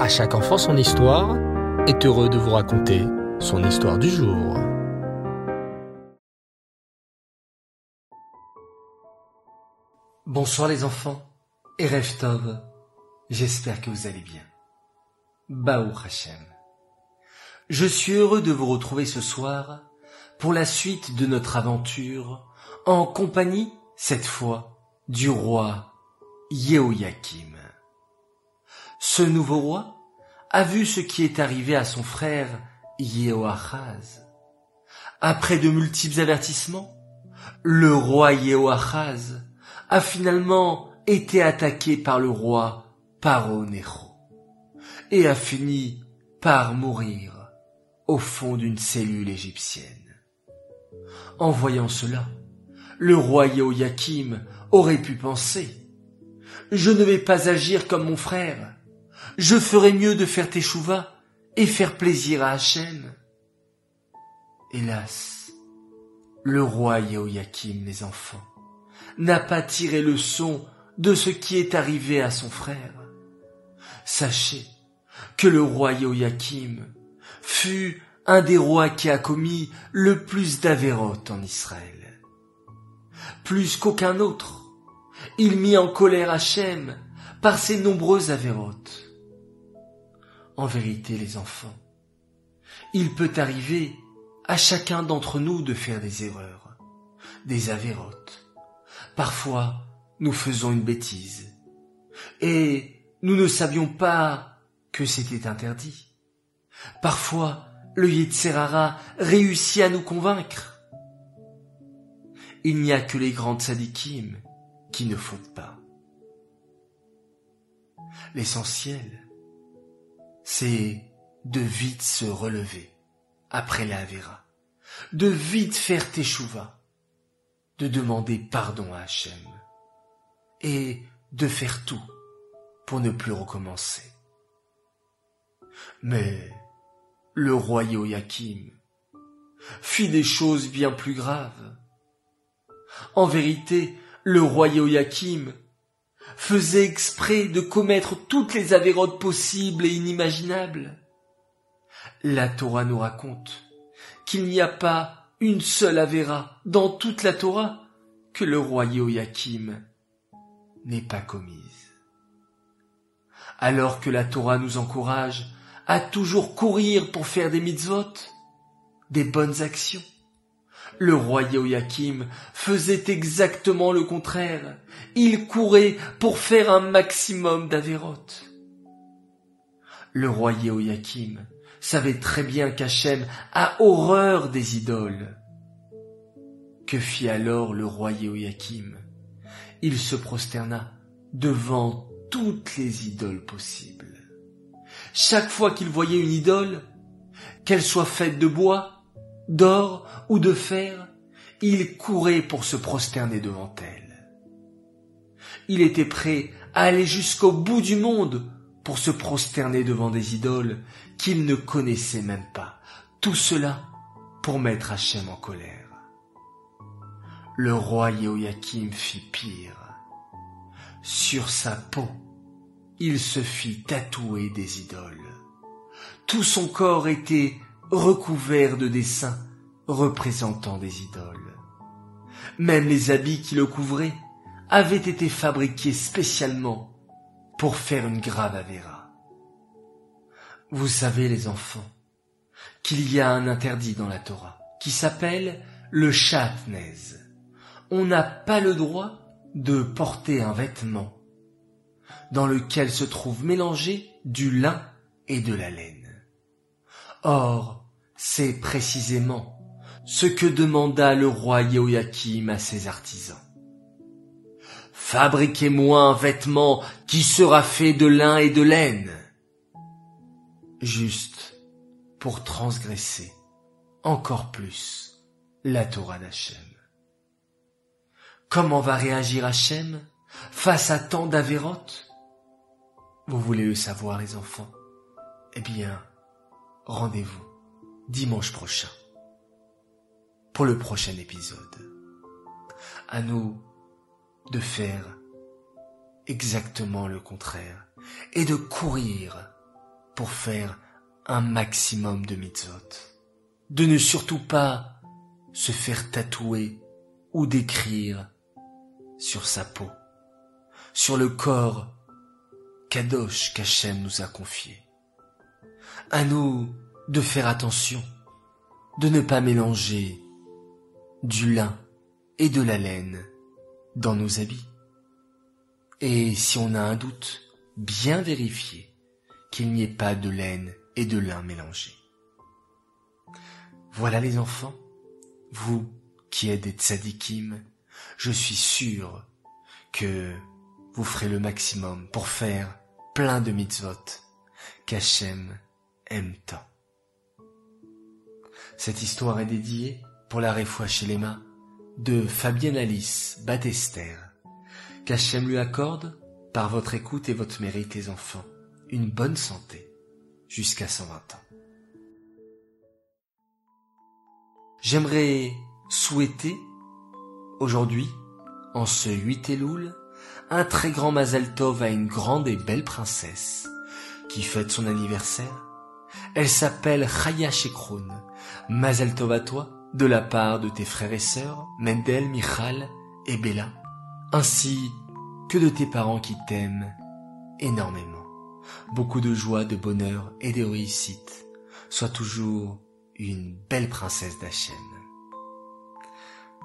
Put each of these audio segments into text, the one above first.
À chaque enfant son histoire est heureux de vous raconter son histoire du jour. Bonsoir les enfants et Tov, j'espère que vous allez bien. Baou Hashem. Je suis heureux de vous retrouver ce soir pour la suite de notre aventure en compagnie, cette fois, du roi Yehoyakim. Ce nouveau roi a vu ce qui est arrivé à son frère Yehoachaz. Après de multiples avertissements, le roi Yehoachaz a finalement été attaqué par le roi Paro et a fini par mourir au fond d'une cellule égyptienne. En voyant cela, le roi Yehoyakim aurait pu penser Je ne vais pas agir comme mon frère. Je ferai mieux de faire teshuva et faire plaisir à Hachem. Hélas, le roi Yehoyakim, les enfants, n'a pas tiré le son de ce qui est arrivé à son frère. Sachez que le roi Yehoyakim fut un des rois qui a commis le plus d'avérotes en Israël plus qu'aucun autre. Il mit en colère Hachem par ses nombreuses avérotes. En vérité, les enfants, il peut arriver à chacun d'entre nous de faire des erreurs, des avérotes. Parfois, nous faisons une bêtise et nous ne savions pas que c'était interdit. Parfois, le Yitzhara réussit à nous convaincre il n'y a que les grandes sadikim qui ne fautent pas. L'essentiel, c'est de vite se relever après la Avera, de vite faire teshuva, de demander pardon à Hachem et de faire tout pour ne plus recommencer. Mais le roi Yoakim fit des choses bien plus graves. En vérité, le roi Yoakim faisait exprès de commettre toutes les avérotes possibles et inimaginables. La Torah nous raconte qu'il n'y a pas une seule avéra dans toute la Torah que le roi Yoakim n'ait pas commise. Alors que la Torah nous encourage à toujours courir pour faire des mitzvot, des bonnes actions, le roi Yehoyakim faisait exactement le contraire. Il courait pour faire un maximum d'avérotes. Le roi Yehoyakim savait très bien qu'Hachem a horreur des idoles. Que fit alors le roi Yehoyakim Il se prosterna devant toutes les idoles possibles. Chaque fois qu'il voyait une idole, qu'elle soit faite de bois, d'or ou de fer, il courait pour se prosterner devant elle. Il était prêt à aller jusqu'au bout du monde pour se prosterner devant des idoles qu'il ne connaissait même pas. Tout cela pour mettre Hachem en colère. Le roi Yehoyakim fit pire. Sur sa peau, il se fit tatouer des idoles. Tout son corps était recouvert de dessins représentant des idoles. Même les habits qui le couvraient avaient été fabriqués spécialement pour faire une grave avéra. Vous savez, les enfants, qu'il y a un interdit dans la Torah qui s'appelle le chatnez. On n'a pas le droit de porter un vêtement dans lequel se trouve mélangé du lin et de la laine. Or, c'est précisément ce que demanda le roi Yehoyakim à ses artisans. Fabriquez-moi un vêtement qui sera fait de lin et de laine. Juste pour transgresser encore plus la Torah d'Hachem. Comment va réagir Hachem face à tant d'avérotes? Vous voulez le savoir, les enfants? Eh bien, rendez-vous dimanche prochain pour le prochain épisode. À nous de faire exactement le contraire et de courir pour faire un maximum de mitzvot. De ne surtout pas se faire tatouer ou d'écrire sur sa peau, sur le corps Kadosh qu'Hachem nous a confié. À nous de faire attention, de ne pas mélanger du lin et de la laine dans nos habits. Et si on a un doute, bien vérifier qu'il n'y ait pas de laine et de lin mélangés. Voilà les enfants, vous qui êtes des tzadikim, je suis sûr que vous ferez le maximum pour faire plein de mitzvot qu'Hachem aime tant. Cette histoire est dédiée pour la réfoua chez les mains de Fabienne Alice Batester, qu'Hachem lui accorde, par votre écoute et votre mérite les enfants, une bonne santé jusqu'à 120 ans. J'aimerais souhaiter aujourd'hui, en ce 8 Elul, un très grand Mazel Tov à une grande et belle princesse qui fête son anniversaire. Elle s'appelle Chaya Shekroun. Mazel Tov toi, de la part de tes frères et sœurs, Mendel, Michal et Bella, ainsi que de tes parents qui t'aiment énormément. Beaucoup de joie, de bonheur et de réussite. Sois toujours une belle princesse d'Hachem.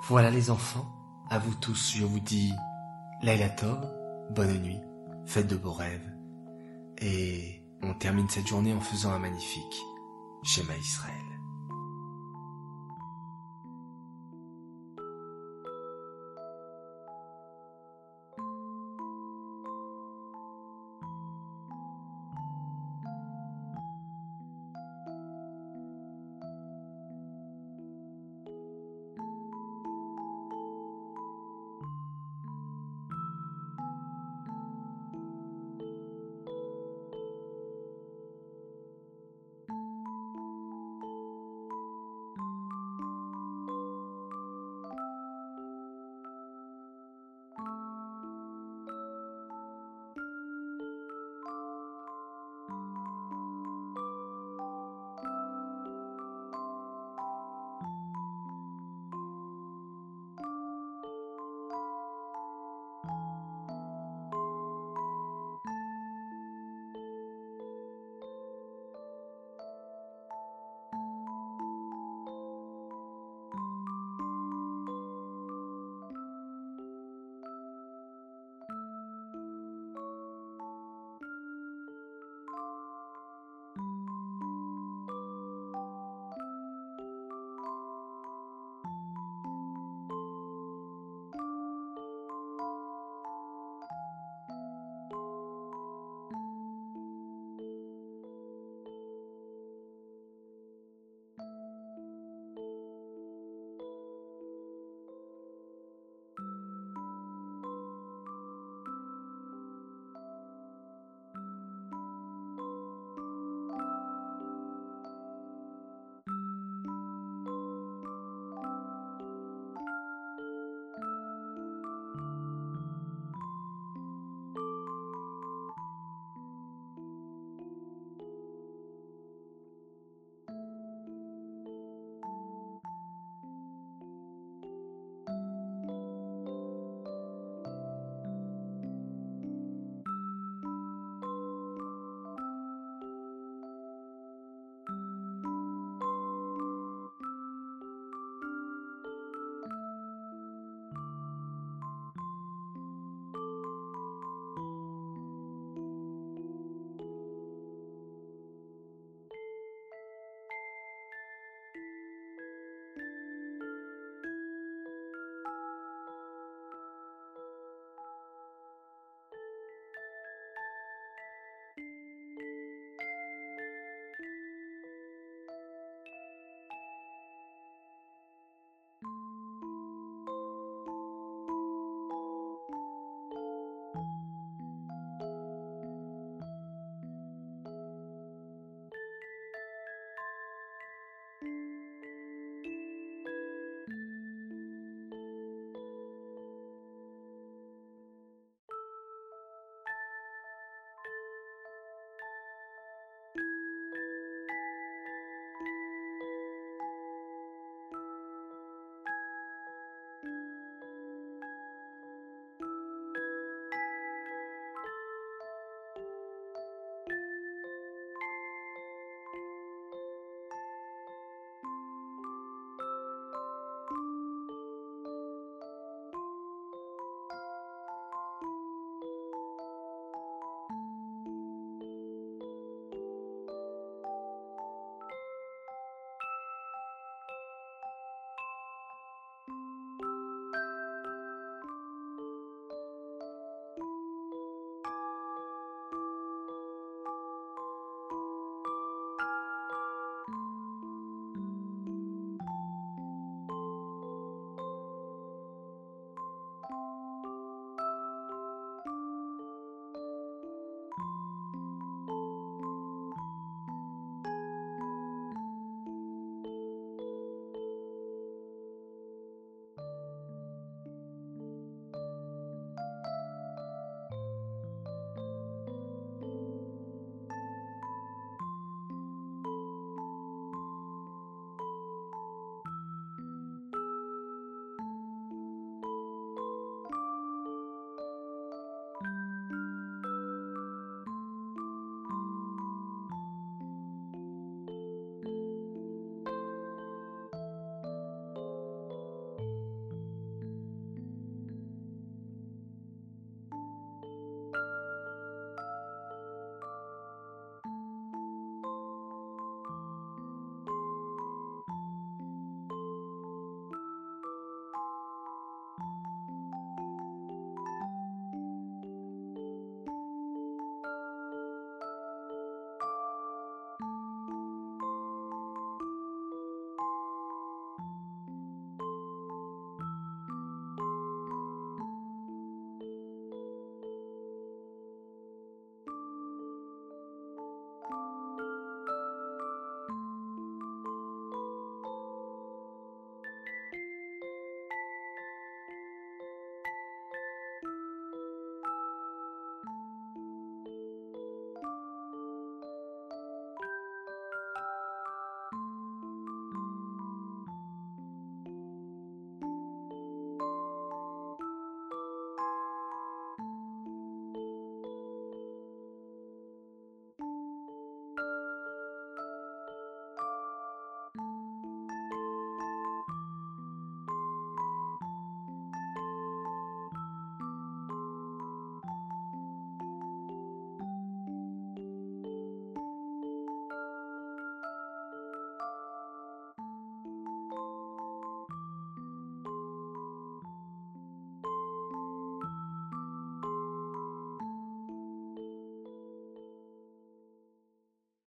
Voilà les enfants, à vous tous je vous dis Laila Tov, bonne nuit, faites de beaux rêves. Et on termine cette journée en faisant un magnifique Schéma Israël.